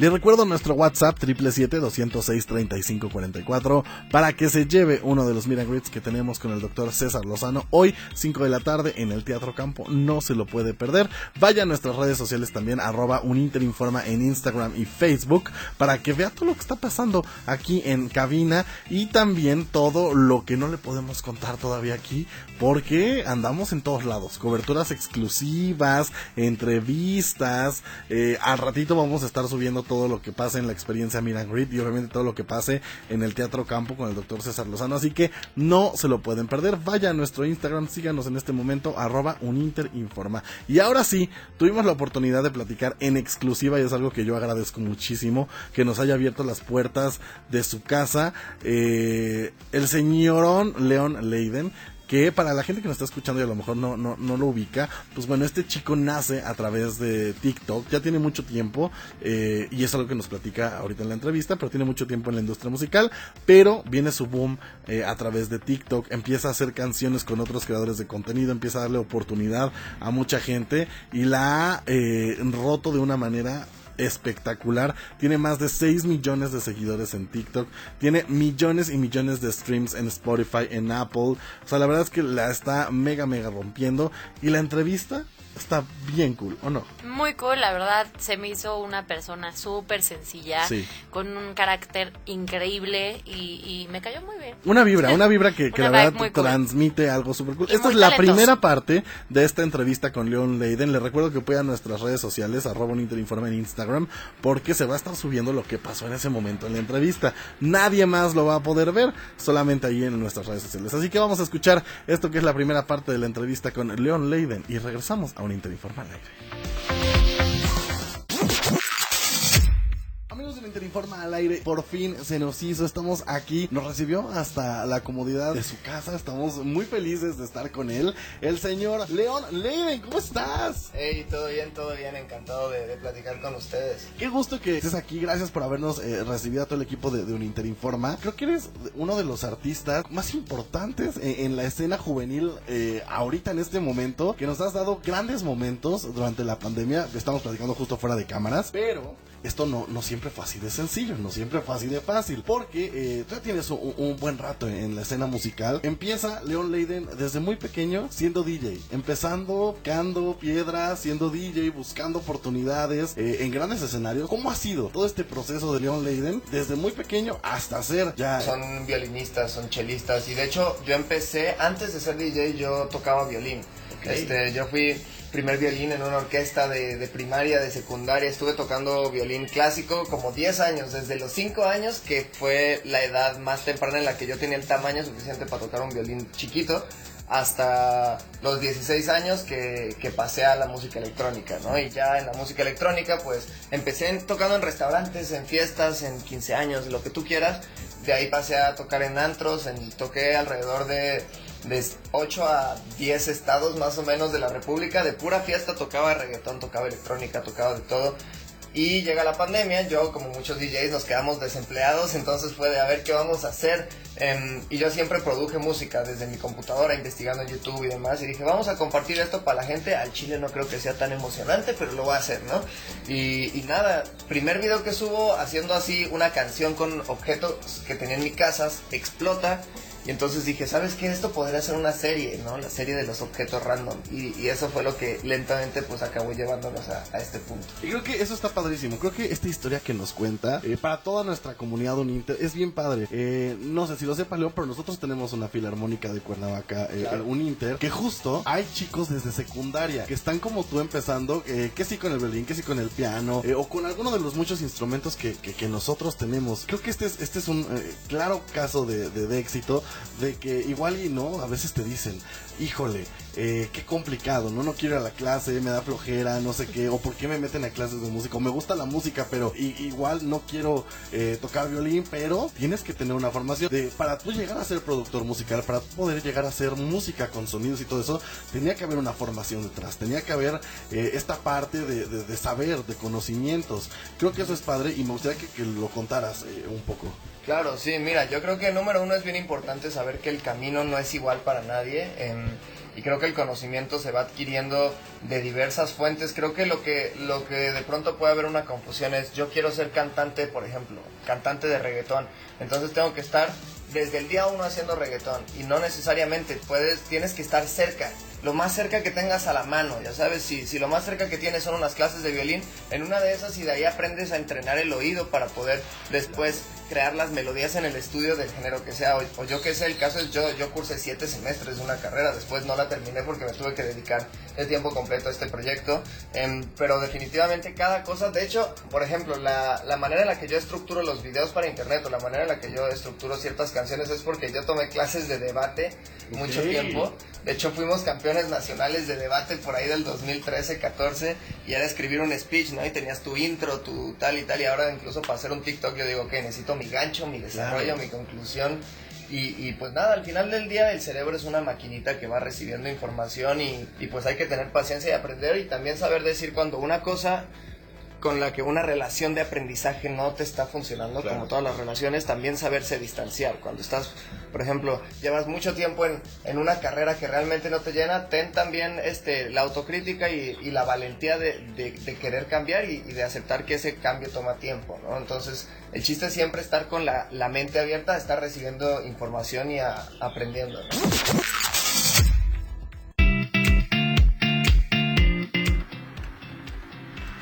Les recuerdo nuestro WhatsApp 777-206-3544 para que se lleve uno de los Miragrids que tenemos con el doctor César Lozano hoy 5 de la tarde en el Teatro Campo. No se lo puede perder. Vaya a nuestras redes sociales también, arroba Uninterinforma en Instagram y Facebook para que vea todo lo que está pasando aquí en cabina y también todo lo que no le podemos contar todavía aquí porque andamos en todos lados. Coberturas exclusivas, entrevistas. Eh, al ratito vamos a estar subiendo todo lo que pase en la experiencia Miran Grid y obviamente todo lo que pase en el Teatro Campo con el doctor César Lozano. Así que no se lo pueden perder. Vaya a nuestro Instagram, síganos en este momento, arroba uninterinforma. Y ahora sí, tuvimos la oportunidad de platicar en exclusiva y es algo que yo agradezco muchísimo, que nos haya abierto las puertas de su casa. Eh, el señorón León Leiden que para la gente que nos está escuchando y a lo mejor no, no, no lo ubica, pues bueno, este chico nace a través de TikTok, ya tiene mucho tiempo eh, y es algo que nos platica ahorita en la entrevista, pero tiene mucho tiempo en la industria musical, pero viene su boom eh, a través de TikTok, empieza a hacer canciones con otros creadores de contenido, empieza a darle oportunidad a mucha gente y la ha eh, roto de una manera espectacular. Tiene más de 6 millones de seguidores en TikTok. Tiene millones y millones de streams en Spotify, en Apple. O sea, la verdad es que la está mega, mega rompiendo. Y la entrevista está bien cool, ¿o no? Muy cool, la verdad, se me hizo una persona súper sencilla, con un carácter increíble y, me cayó muy bien. Una vibra, una vibra que, [LAUGHS] la verdad transmite algo súper cool. esta es la primera parte de esta entrevista con Leon Leiden. Le recuerdo que puedan nuestras redes sociales, arroba un Interinforme en Instagram, porque se va a estar subiendo lo que pasó en ese momento en la entrevista. Nadie más lo va a poder ver, solamente ahí en nuestras redes sociales. Así que vamos a escuchar esto que es la primera parte de la entrevista con Leon Leiden y regresamos a un Interinforma del Interinforma al aire, por fin se nos hizo, estamos aquí, nos recibió hasta la comodidad de su casa, estamos muy felices de estar con él, el señor León Leiden, ¿cómo estás? Hey, todo bien, todo bien, encantado de, platicar con ustedes. Qué gusto que estés aquí, gracias por habernos eh, recibido a todo el equipo de, de un Interinforma. Creo que eres uno de los artistas más importantes en, la escena juvenil eh, ahorita en este momento, que nos has dado grandes momentos durante la pandemia, estamos platicando justo fuera de cámaras, pero esto no, no siempre fue así de sencillo, no siempre fue así de fácil, porque eh, tú ya tienes un, buen rato en la escena musical. Empieza Leon Leiden desde muy pequeño siendo DJ, empezando, cando piedras, siendo DJ, buscando oportunidades eh, en grandes escenarios. ¿Cómo ha sido todo este proceso de Leon Leiden desde muy pequeño hasta ser ya? Son violinistas, son chelistas y de hecho yo empecé, antes de ser DJ yo tocaba violín. Este, yo fui primer violín en una orquesta de, primaria, de secundaria. Estuve tocando violín clásico como 10 años, desde los 5 años, que fue la edad más temprana en la que yo tenía el tamaño suficiente para tocar un violín chiquito, hasta los 16 años que, que pasé a la música electrónica, ¿no? Y ya en la música electrónica, pues empecé tocando en restaurantes, en fiestas, en 15 años, lo que tú quieras. De ahí pasé a tocar en antros, en, toqué alrededor de de 8 a 10 estados más o menos de la República, de pura fiesta, tocaba reggaetón, tocaba electrónica, tocaba de todo. Y llega la pandemia, yo como muchos DJs nos quedamos desempleados, entonces fue de a ver qué vamos a hacer. Em, y yo siempre produje música desde mi computadora, investigando en YouTube y demás. Y dije, vamos a compartir esto para la gente. Al chile no creo que sea tan emocionante, pero lo voy a hacer, ¿no? Y, y nada, primer video que subo haciendo así una canción con objetos que tenía en mi casa, explota y entonces dije, ¿sabes qué? Esto podría ser una serie, ¿no? La serie de los objetos random. Y, eso fue lo que lentamente pues acabó llevándonos a, este punto. Y creo que eso está padrísimo. Creo que esta historia que nos cuenta, eh, para toda nuestra comunidad Uninter, es bien padre. Eh, no sé si lo sepa Leo, pero nosotros tenemos una filarmónica de Cuernavaca, eh, Uninter, que justo hay chicos desde secundaria que están como tú empezando, eh, que sí con el violín, que sí con el piano, o con alguno de los muchos instrumentos que, que, nosotros tenemos. Creo que este es, este es un claro caso de, de éxito de que igual y no, a veces te dicen, híjole, eh, qué complicado, ¿no? No quiero ir a la clase, me da flojera, no sé qué, o por qué me meten a clases de música, me gusta la música, pero igual no quiero eh, tocar violín, pero tienes que tener una formación de, para tú llegar a ser productor musical, para poder llegar a hacer música con sonidos y todo eso, tenía que haber una formación detrás, tenía que haber eh, esta parte de, saber, de conocimientos. Creo que eso es padre y me gustaría que, que lo contaras un poco. Claro, sí, mira, yo creo que número uno es bien importante saber que el camino no es igual para nadie. Y creo que el conocimiento se va adquiriendo de diversas fuentes. Creo que lo que lo que de pronto puede haber una confusión es yo quiero ser cantante, por ejemplo, cantante de reggaetón, entonces tengo que estar desde el día uno haciendo reggaetón y no necesariamente puedes tienes que estar cerca lo más cerca que tengas a la mano, ya sabes, si, si lo más cerca que tienes son unas clases de violín, en una de esas y de ahí aprendes a entrenar el oído para poder después crear las melodías en el estudio del género que sea. O, yo que sé, el caso es yo, yo cursé siete semestres de una carrera, después no la terminé porque me tuve que dedicar el tiempo completo a este proyecto. Em, pero definitivamente cada cosa, de hecho, por ejemplo, la, la manera en la que yo estructuro los videos para internet o la manera en la que yo estructuro ciertas canciones es porque yo tomé clases de debate mucho tiempo. De hecho, fuimos campeones nacionales de debate por ahí del 2013-14 y era escribir un speech, ¿no? Y tenías tu intro, tu tal y tal. Y ahora incluso para hacer un TikTok yo digo que necesito mi gancho, mi desarrollo, mi conclusión. Y, y, pues nada, al final del día el cerebro es una maquinita que va recibiendo información y, y pues hay que tener paciencia y aprender y también saber decir cuando una cosa con la que una relación de aprendizaje no te está funcionando, como todas las relaciones, también saberse distanciar. Cuando estás, por ejemplo, llevas mucho tiempo en, en una carrera que realmente no te llena, ten también este, la autocrítica y, y la valentía de, de, querer cambiar y, y, de aceptar que ese cambio toma tiempo, ¿no? Entonces, el chiste es siempre estar con la, la mente abierta, estar recibiendo información y a, aprendiendo, ¿no?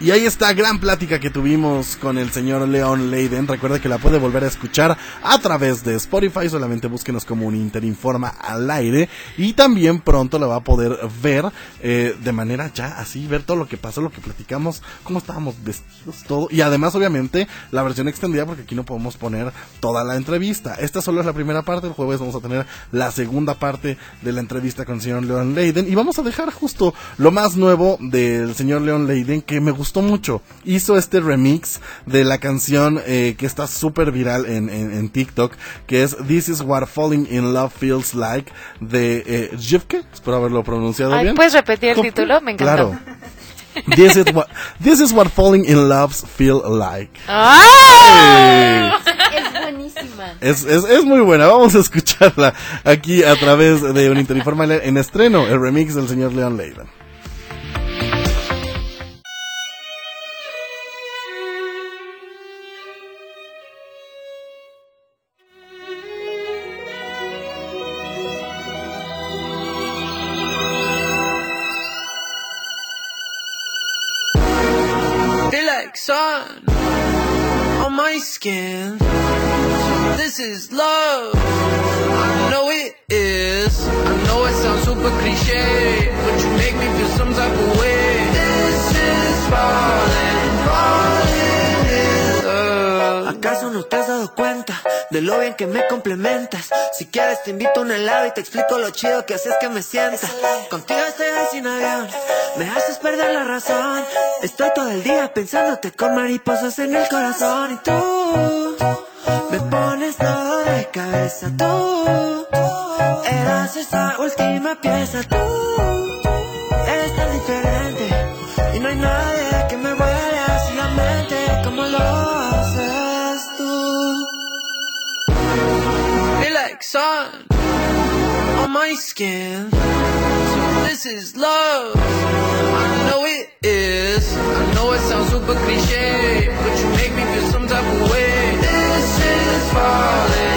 Y ahí está, gran plática que tuvimos con el señor Leon Leiden. Recuerda que la puede volver a escuchar a través de Spotify. Solamente búsquenos como un Interinforma al aire. Y también pronto la va a poder ver eh, de manera ya así, ver todo lo que pasó, lo que platicamos, cómo estábamos vestidos, todo. Y además, obviamente, la versión extendida porque aquí no podemos poner toda la entrevista. Esta solo es la primera parte. El jueves vamos a tener la segunda parte de la entrevista con el señor Leon Leiden. Y vamos a dejar justo lo más nuevo del señor Leon Leiden que me gustó mucho. Hizo este remix de la canción eh, que está súper viral en, en, TikTok, que es This is what falling in love feels like de eh, Jivke. Espero haberlo pronunciado bien. ¿Puedes repetir el título? Me encantó. Claro. This is what this is what falling in love feels like. ¡Ah! Es buenísima. Es, es, es, muy buena. Vamos a escucharla aquí a través de un Interinformal en estreno, el remix del señor Leon Leiden. Skin. This is love. I know it is. I know it sounds super cliche, but you make me feel some type of way. This is falling, de lo bien que me complementas? Si quieres te invito a un helado y te explico lo chido que haces que me sienta. Contigo estoy sin avión, me haces perder la razón. Estoy todo el día pensándote con mariposas en el corazón y tú me pones todo de cabeza. Tú eras esa última pieza. Tú eres tan diferente y no hay nadie sun on my skin. So this is love. I know it is. I know it sounds super cliche, but you make me feel some type of way. This is falling,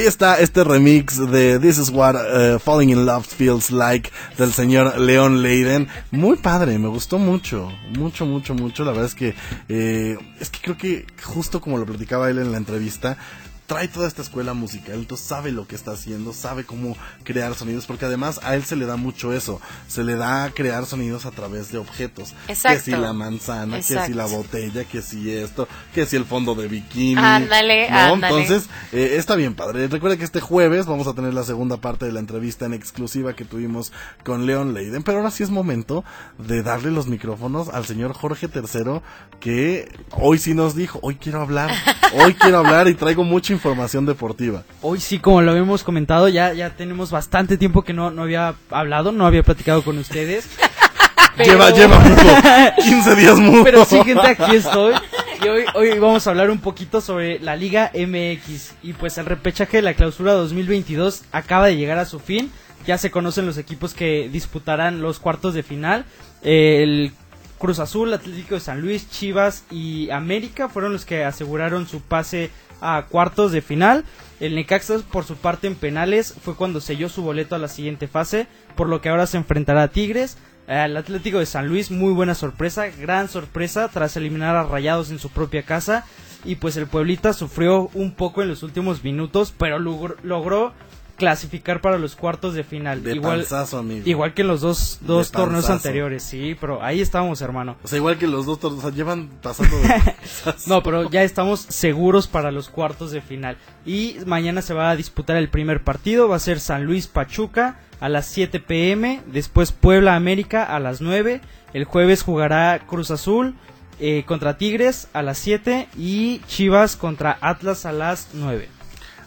ahí está este remix de This is what uh, Falling in Love Feels Like del señor Leon Leiden. Muy padre, me gustó mucho, mucho, mucho, mucho. La verdad es que, eh, es que creo que justo como lo platicaba él en la entrevista, trae toda esta escuela musical, entonces sabe lo que está haciendo, sabe cómo crear sonidos, porque además a él se le da mucho eso, se le da crear sonidos a través de objetos. Exacto. Que si la manzana, que si la botella, que si esto, que si el fondo de bikini. Ándale, ándale. Entonces, eh, está bien padre. Recuerda que este jueves vamos a tener la segunda parte de la entrevista en exclusiva que tuvimos con Leon Leiden, pero ahora sí es momento de darle los micrófonos al señor Jorge III, que hoy sí nos dijo, hoy quiero hablar, [LAUGHS] hoy quiero hablar y traigo mucha información deportiva. Hoy sí, como lo habíamos comentado, ya, ya tenemos bastante tiempo que no, no había hablado, no había platicado con ustedes. [LAUGHS] Lleva, lleva mucho, 15 días mucho. [LAUGHS] Pero sí, gente, aquí estoy. Y hoy, hoy vamos a hablar un poquito sobre la Liga MX. Y pues el repechaje de la clausura 2022 acaba de llegar a su fin. Ya se conocen los equipos que disputarán los cuartos de final. El Cruz Azul, Atlético de San Luis, Chivas y América fueron los que aseguraron su pase a cuartos de final. El Necaxa, por su parte en penales, fue cuando selló su boleto a la siguiente fase, por lo que ahora se enfrentará a Tigres. El Atlético de San Luis, muy buena sorpresa, gran sorpresa tras eliminar a Rayados en su propia casa. Y pues el Pueblita sufrió un poco en los últimos minutos, pero logró clasificar para los cuartos de final. igual, igual que en los dos, dos torneos anteriores, sí, pero ahí estamos, hermano. O sea, igual que los dos torneos, o sea, llevan pasando. [LAUGHS] no, pero ya estamos seguros para los cuartos de final. Y mañana se va a disputar el primer partido, va a ser San Luis Pachuca a las 7 pm, después Puebla América a las 9, el jueves jugará Cruz Azul eh, contra Tigres a las 7 y Chivas contra Atlas a las 9.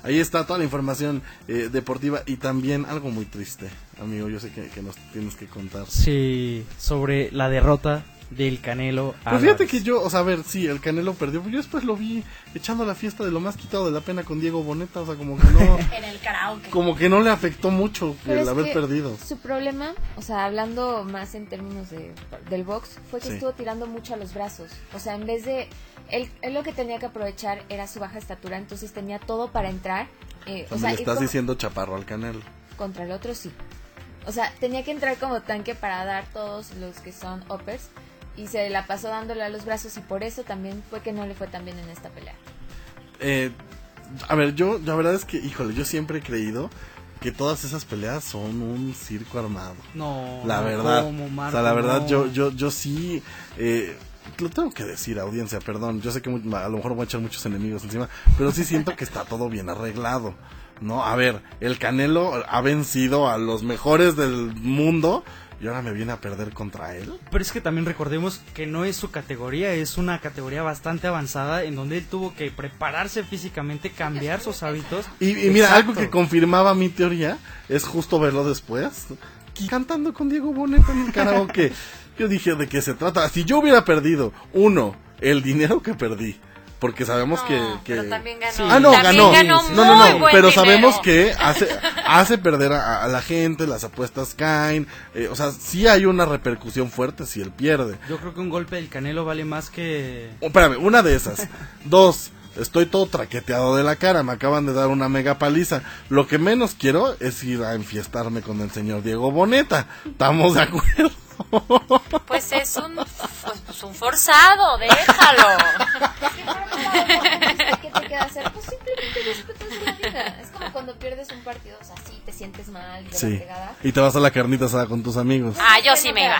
Ahí está toda la información eh, deportiva y también algo muy triste, amigo. Yo sé que, que, nos tienes que contar. Sí, sobre la derrota del Canelo. Pues fíjate que yo, o sea, a ver, sí, el Canelo perdió, pero yo después lo vi echando la fiesta de lo más quitado de la pena con Diego Boneta, o sea, como que no... [LAUGHS] en el karaoke. Como que no le afectó mucho el haber perdido. Su problema, o sea, hablando más en términos de, del box, fue que estuvo tirando mucho a los brazos. O sea, en vez de... Él, él, lo que tenía que aprovechar era su baja estatura, entonces tenía todo para entrar. Eh, o sea, le estás diciendo chaparro al Canelo. Contra el otro sí. O sea, tenía que entrar como tanque para dar todos los que son uppers y se la pasó dándole a los brazos y por eso también fue que no le fue tan bien en esta pelea. Eh, a ver, yo la verdad es que, híjole, yo siempre he creído que todas esas peleas son un circo armado. No, la verdad. o sea, la verdad, yo, yo, yo sí. Eh, lo tengo que decir, audiencia, perdón. Yo sé que a lo mejor voy a echar muchos enemigos encima, pero sí siento que está todo bien arreglado. ¿No? A ver, el Canelo ha vencido a los mejores del mundo y ahora me viene a perder contra él. Pero es que también recordemos que no es su categoría, es una categoría bastante avanzada en donde él tuvo que prepararse físicamente, cambiar sus hábitos. Y, mira, algo que confirmaba mi teoría es justo verlo después, cantando con Diego Boneta en el karaoke. [LAUGHS] Yo dije, ¿de qué se trata? Si yo hubiera perdido, uno, el dinero que perdí porque sabemos que, Pero también ganó. Ah, no, ganó. no, no, no, pero sabemos que hace, hace perder a, la gente, las apuestas caen, eh, o sea, sí hay una repercusión fuerte si él pierde. Yo creo que un golpe del Canelo vale más que... Oh, espérame, una de esas. [LAUGHS] Dos, estoy todo traqueteado de la cara, me acaban de dar una mega paliza. Lo que menos quiero es ir a enfiestarme con el señor Diego Boneta. ¿Estamos de acuerdo? Pues es un, pues un forzado, déjalo. ¿Qué te queda hacer? Pues simplemente de la vida. Es como cuando pierdes un partido, o sea, sí, te sientes mal, de sí. Y te vas a la carnita asada con tus amigos. Ah, yo sí me iba.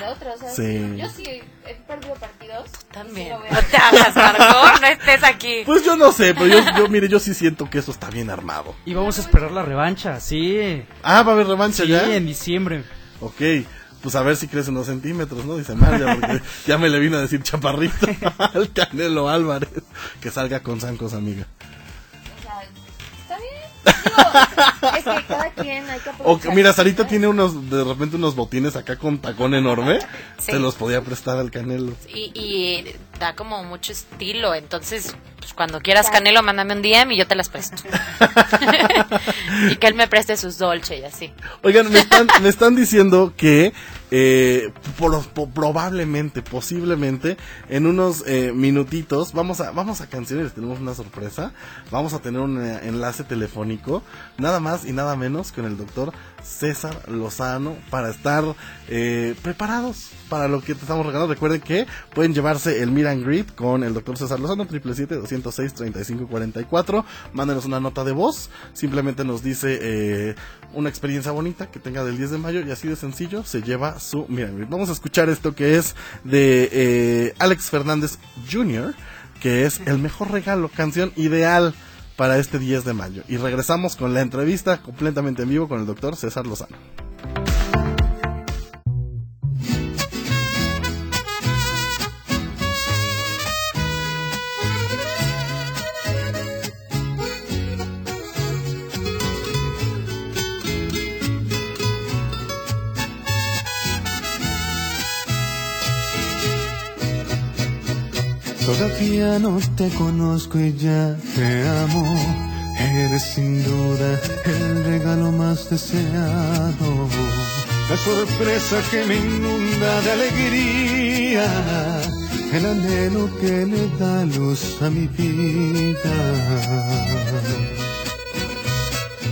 sí. Yo sí he perdido partidos. también. no te hagas, Marco, no estés aquí. Pues yo no sé, pero yo, yo, mire, yo sí siento que eso está bien armado. Y vamos a esperar la revancha, sí. Ah, va a haber revancha ya. Sí, en diciembre. Ok pues a ver si crece unos centímetros, ¿no? Dice María, porque [LAUGHS] ya me le vino a decir chaparrito [LAUGHS] al Canelo Álvarez. Que salga con zancos, amiga. Es que [LAUGHS] cada quien hay que o, Mira, Sarita tiene unos, de repente unos botines acá con tacón enorme. Se los podía prestar al Canelo. Y, y da como mucho estilo, entonces pues cuando quieras Canelo, mándame un DM y yo te las presto. [LAUGHS] [LAUGHS] y que él me preste sus dolce y así. Oigan, me están, me están diciendo que eh, probablemente, posiblemente, en unos eh, minutitos, vamos a, vamos a canciones, tenemos una sorpresa. Vamos a tener un eh, enlace telefónico, nada más más y nada menos con el doctor César Lozano para estar eh, preparados para lo que te estamos regalando. Recuerden que pueden llevarse el Miran Grid con el doctor César Lozano, 777-206-3544. Mándenos una nota de voz. Simplemente nos dice eh, una experiencia bonita que tenga del 10 de mayo y así de sencillo se lleva Vamos a escuchar esto que es de eh, Alex Fernández Jr., que es el mejor regalo, canción ideal para este 10 de mayo. Y regresamos con la entrevista completamente en vivo con el doctor César Lozano. Todavía no te conozco y ya te amo. Eres sin duda el regalo más deseado. La sorpresa que me inunda de alegría. El anhelo que le da luz a mi vida.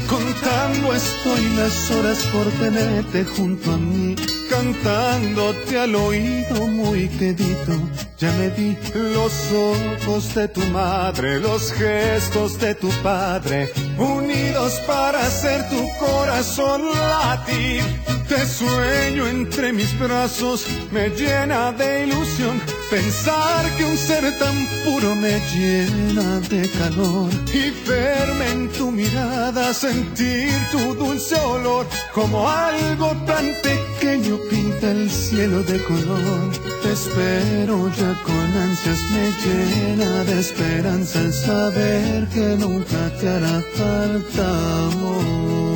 Contando estoy las horas por tenerte junto a mí, cantándote al oído muy quedito. Ya me di los ojos de tu madre, los gestos de tu padre, unidos para hacer tu corazón latir. Te sueño entre mis brazos, me llena de ilusión. Pensar que un ser tan puro me llena de calor. Y verme en tu mirada, sentir tu dulce olor. Como algo tan pequeño pinta el cielo de color. Te espero ya con ansias, me llena de esperanza el saber que nunca te hará falta amor.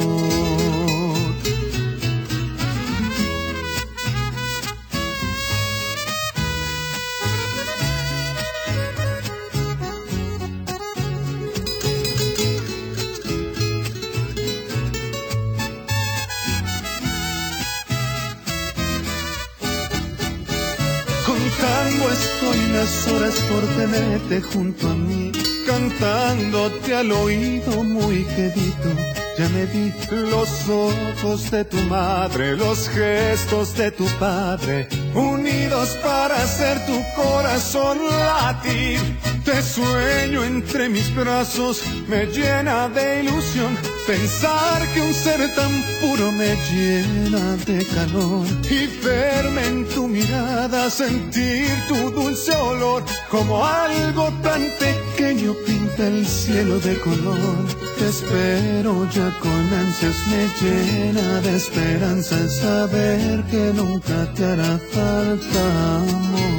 Horas por tenerte junto a mí, cantándote al oído muy quedito. Ya me di los ojos de tu madre, los gestos de tu padre, unidos para hacer tu corazón latir. Te sueño entre mis brazos, me llena de ilusión. Pensar que un ser tan puro me llena de calor. Y verme en tu mirada, sentir tu dulce olor. Como algo tan pequeño pinta el cielo de color. Te espero ya con ansias, me llena de esperanza el saber que nunca te hará falta amor.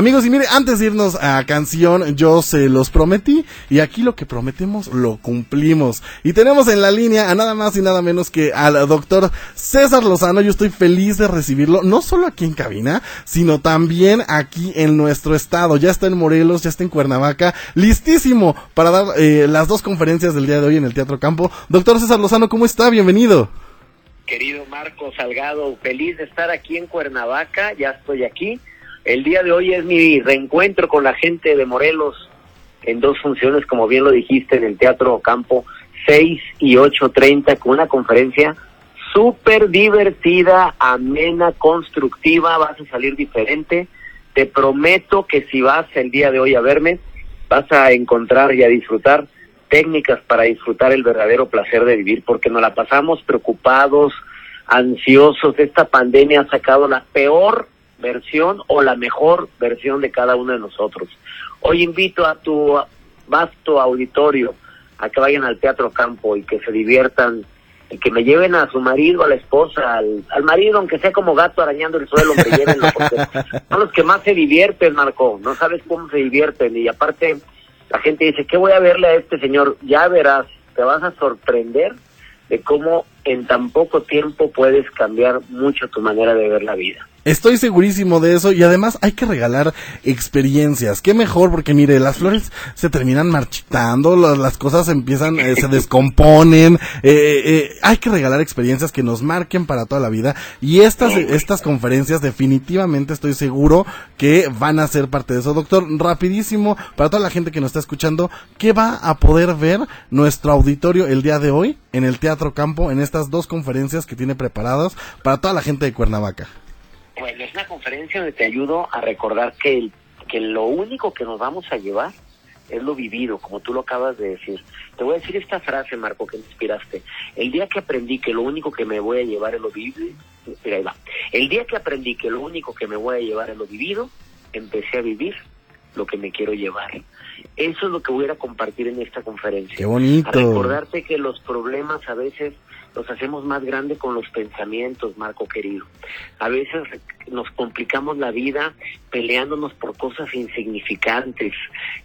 Amigos, y mire, antes de irnos a canción, yo se los prometí y aquí lo que prometemos lo cumplimos. Y tenemos en la línea a nada más y nada menos que al doctor César Lozano. Yo estoy feliz de recibirlo, no solo aquí en cabina, sino también aquí en nuestro estado. Ya está en Morelos, ya está en Cuernavaca, listísimo para dar eh, las dos conferencias del día de hoy en el Teatro Campo. Doctor César Lozano, ¿cómo está? Bienvenido. Querido Marco Salgado, feliz de estar aquí en Cuernavaca, ya estoy aquí el día de hoy es mi reencuentro con la gente de Morelos en dos funciones, como bien lo dijiste, en el Teatro Campo, 6 y 8.30, con una conferencia súper divertida, amena, constructiva, vas a salir diferente. Te prometo que si vas el día de hoy a verme, vas a encontrar y a disfrutar técnicas para disfrutar el verdadero placer de vivir, porque nos la pasamos preocupados, ansiosos. Esta pandemia ha sacado la peor versión o la mejor versión de cada uno de nosotros. Hoy invito a tu vasto auditorio a que vayan al Teatro Campo y que se diviertan y que me lleven a su marido, a la esposa, al, marido, aunque sea como gato arañando el suelo, me llévenlo, porque son los que más se divierten, Marco, no sabes cómo se divierten, y aparte la gente dice, ¿qué voy a verle a este señor? Ya verás, te vas a sorprender de cómo en tan poco tiempo puedes cambiar mucho tu manera de ver la vida. Estoy segurísimo de eso y además hay que regalar experiencias. Qué mejor porque mire, las flores se terminan marchitando, las, cosas empiezan, eh, se [LAUGHS] descomponen. Eh, eh, eh, hay que regalar experiencias que nos marquen para toda la vida y estas, estas conferencias definitivamente estoy seguro que van a ser parte de eso. Doctor, rapidísimo, para toda la gente que nos está escuchando, ¿qué va a poder ver nuestro auditorio el día de hoy en el Teatro Campo en estas dos conferencias que tiene preparadas para toda la gente de Cuernavaca? Bueno, es una conferencia donde te ayudo a recordar que, el, que lo único que nos vamos a llevar es lo vivido, como tú lo acabas de decir. Te voy a decir esta frase, Marco, que me inspiraste. El día que aprendí que lo único que me voy a llevar es lo vivido, mira, ahí va. El día que aprendí que lo único que me voy a llevar es lo vivido, empecé a vivir lo que me quiero llevar. Eso es lo que voy a compartir en esta conferencia. Qué bonito. recordarte que los problemas a veces los hacemos más grandes con los pensamientos, Marco querido. A veces nos complicamos la vida peleándonos por cosas insignificantes.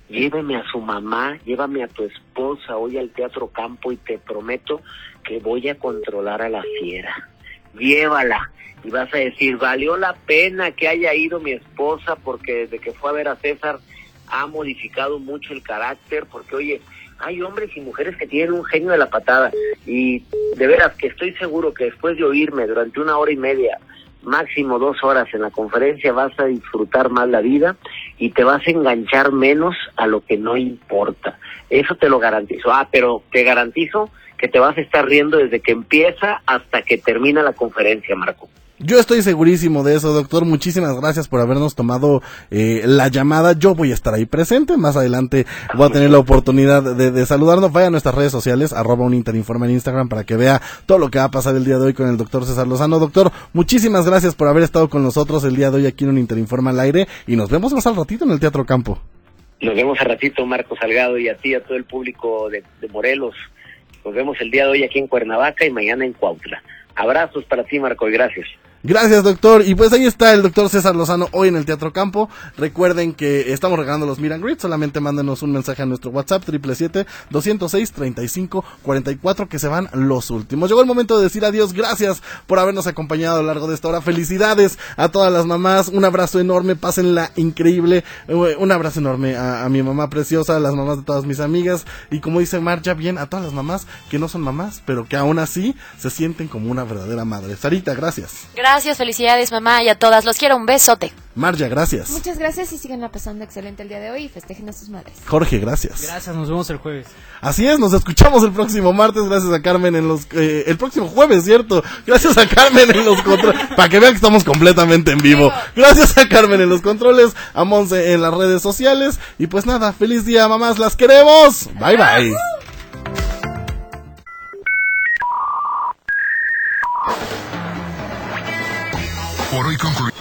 Llévame a su mamá, llévame a tu esposa hoy al Teatro Campo y te prometo que voy a controlar a la fiera. Llévala y vas a decir, valió la pena que haya ido mi esposa porque desde que fue a ver a César ha modificado mucho el carácter, porque oye, hay hombres y mujeres que tienen un genio de la patada y de veras que estoy seguro que después de oírme durante una hora y media, máximo dos horas en la conferencia vas a disfrutar más la vida y te vas a enganchar menos a lo que no importa. Eso te lo garantizo. Ah, pero te garantizo que te vas a estar riendo desde que empieza hasta que termina la conferencia, Marco. Yo estoy segurísimo de eso, doctor. Muchísimas gracias por habernos tomado eh, la llamada. Yo voy a estar ahí presente. Más adelante voy a tener la oportunidad de, saludarnos. Vaya a nuestras redes sociales, arroba un interinforme en Instagram para que vea todo lo que va a pasar el día de hoy con el doctor César Lozano. Doctor, muchísimas gracias por haber estado con nosotros el día de hoy aquí en un Interinforme al aire y nos vemos más al ratito en el Teatro Campo. Nos vemos al ratito, Marco Salgado, y a ti, a todo el público de, de Morelos. Nos vemos el día de hoy aquí en Cuernavaca y mañana en Cuautla. Abrazos para ti, Marco, y gracias. Gracias, doctor. Y pues ahí está el doctor César Lozano hoy en el Teatro Campo. Recuerden que estamos regalando los Miran Grid. Solamente mándenos un mensaje a nuestro WhatsApp, 777-206-3544, que se van los últimos. Llegó el momento de decir adiós. Gracias por habernos acompañado a lo largo de esta hora. Felicidades a todas las mamás. Un abrazo enorme. Pásenla increíble. Eh, un abrazo enorme a, mi mamá preciosa, a las mamás de todas mis amigas. Y como dice Marja, bien a todas las mamás que no son mamás, pero que aún así se sienten como una verdadera madre. Sarita, gracias. Gracias Gracias, felicidades mamá y a todas. Los quiero, un besote. Marja, gracias. Muchas gracias y sigan pasando excelente el día de hoy y festejen a sus madres. Jorge, gracias. Gracias, nos vemos el jueves. Así es, nos escuchamos el próximo martes. Gracias a Carmen en los. Eh, el próximo jueves, ¿cierto? Gracias a Carmen en los controles. [LAUGHS] para que vean que estamos completamente en vivo. Gracias a Carmen en los controles, a Monse en las redes sociales. Y pues nada, feliz día, mamás, las queremos. Bye bye. Por hoy concluimos.